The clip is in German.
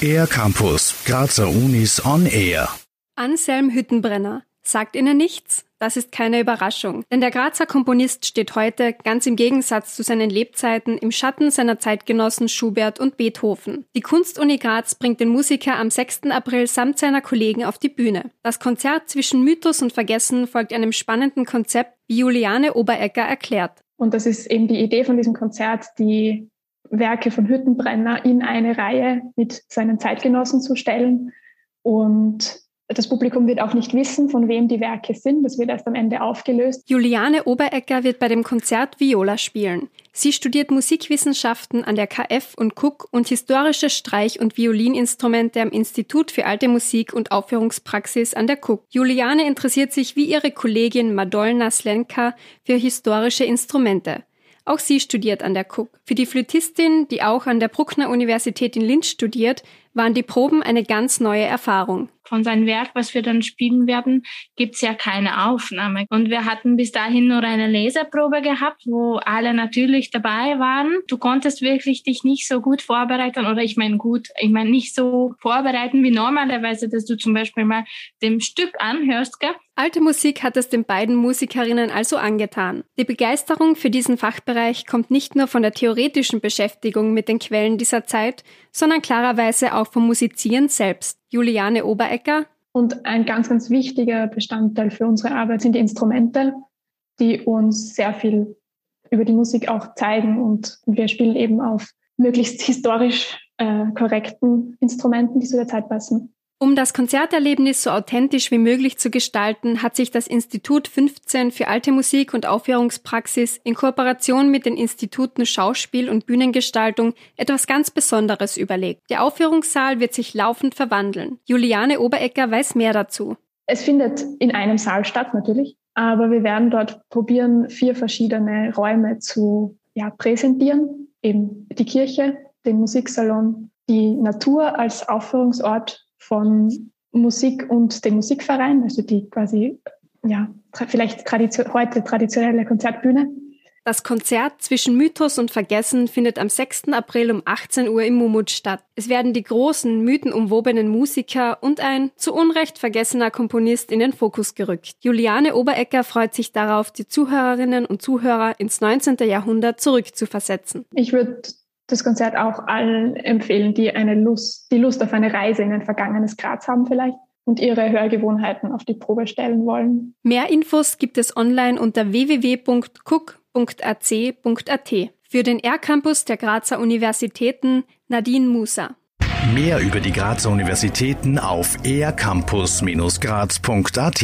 Air Campus, Grazer Unis on Air. Anselm Hüttenbrenner. Sagt Ihnen nichts? Das ist keine Überraschung, denn der Grazer Komponist steht heute, ganz im Gegensatz zu seinen Lebzeiten, im Schatten seiner Zeitgenossen Schubert und Beethoven. Die Kunstuni Graz bringt den Musiker am 6. April samt seiner Kollegen auf die Bühne. Das Konzert zwischen Mythos und Vergessen folgt einem spannenden Konzept, wie Juliane Oberecker erklärt. Und das ist eben die Idee von diesem Konzert, die Werke von Hüttenbrenner in eine Reihe mit seinen Zeitgenossen zu stellen und das Publikum wird auch nicht wissen, von wem die Werke sind. Das wird erst am Ende aufgelöst. Juliane Oberecker wird bei dem Konzert Viola spielen. Sie studiert Musikwissenschaften an der KF und Cook und historische Streich- und Violininstrumente am Institut für alte Musik und Aufführungspraxis an der Cook. Juliane interessiert sich wie ihre Kollegin Madolna Slenka für historische Instrumente. Auch sie studiert an der Cook. Für die Flötistin, die auch an der Bruckner Universität in Linz studiert, waren die Proben eine ganz neue Erfahrung. Von seinem Werk, was wir dann spielen werden, gibt's ja keine Aufnahme. Und wir hatten bis dahin nur eine Leserprobe gehabt, wo alle natürlich dabei waren. Du konntest wirklich dich nicht so gut vorbereiten oder ich meine gut, ich meine nicht so vorbereiten wie normalerweise, dass du zum Beispiel mal dem Stück anhörst. Gell? Alte Musik hat es den beiden Musikerinnen also angetan. Die Begeisterung für diesen Fachbereich kommt nicht nur von der theoretischen Beschäftigung mit den Quellen dieser Zeit, sondern klarerweise auch vom Musizieren selbst. Juliane Oberecker. Und ein ganz, ganz wichtiger Bestandteil für unsere Arbeit sind die Instrumente, die uns sehr viel über die Musik auch zeigen. Und wir spielen eben auf möglichst historisch äh, korrekten Instrumenten, die zu der Zeit passen. Um das Konzerterlebnis so authentisch wie möglich zu gestalten, hat sich das Institut 15 für alte Musik und Aufführungspraxis in Kooperation mit den Instituten Schauspiel und Bühnengestaltung etwas ganz Besonderes überlegt. Der Aufführungssaal wird sich laufend verwandeln. Juliane Oberecker weiß mehr dazu. Es findet in einem Saal statt, natürlich, aber wir werden dort probieren, vier verschiedene Räume zu ja, präsentieren. Eben die Kirche, den Musiksalon, die Natur als Aufführungsort von Musik und dem Musikverein, also die quasi, ja, vielleicht tradition heute traditionelle Konzertbühne. Das Konzert zwischen Mythos und Vergessen findet am 6. April um 18 Uhr im Mumut statt. Es werden die großen, mythenumwobenen Musiker und ein zu Unrecht vergessener Komponist in den Fokus gerückt. Juliane Oberecker freut sich darauf, die Zuhörerinnen und Zuhörer ins 19. Jahrhundert zurückzuversetzen. Ich würde das Konzert auch allen empfehlen, die eine Lust, die Lust auf eine Reise in ein vergangenes Graz haben vielleicht und ihre Hörgewohnheiten auf die Probe stellen wollen. Mehr Infos gibt es online unter www.cook.ac.at. Für den R-Campus der Grazer Universitäten Nadine Musa. Mehr über die Grazer Universitäten auf ercampus-graz.at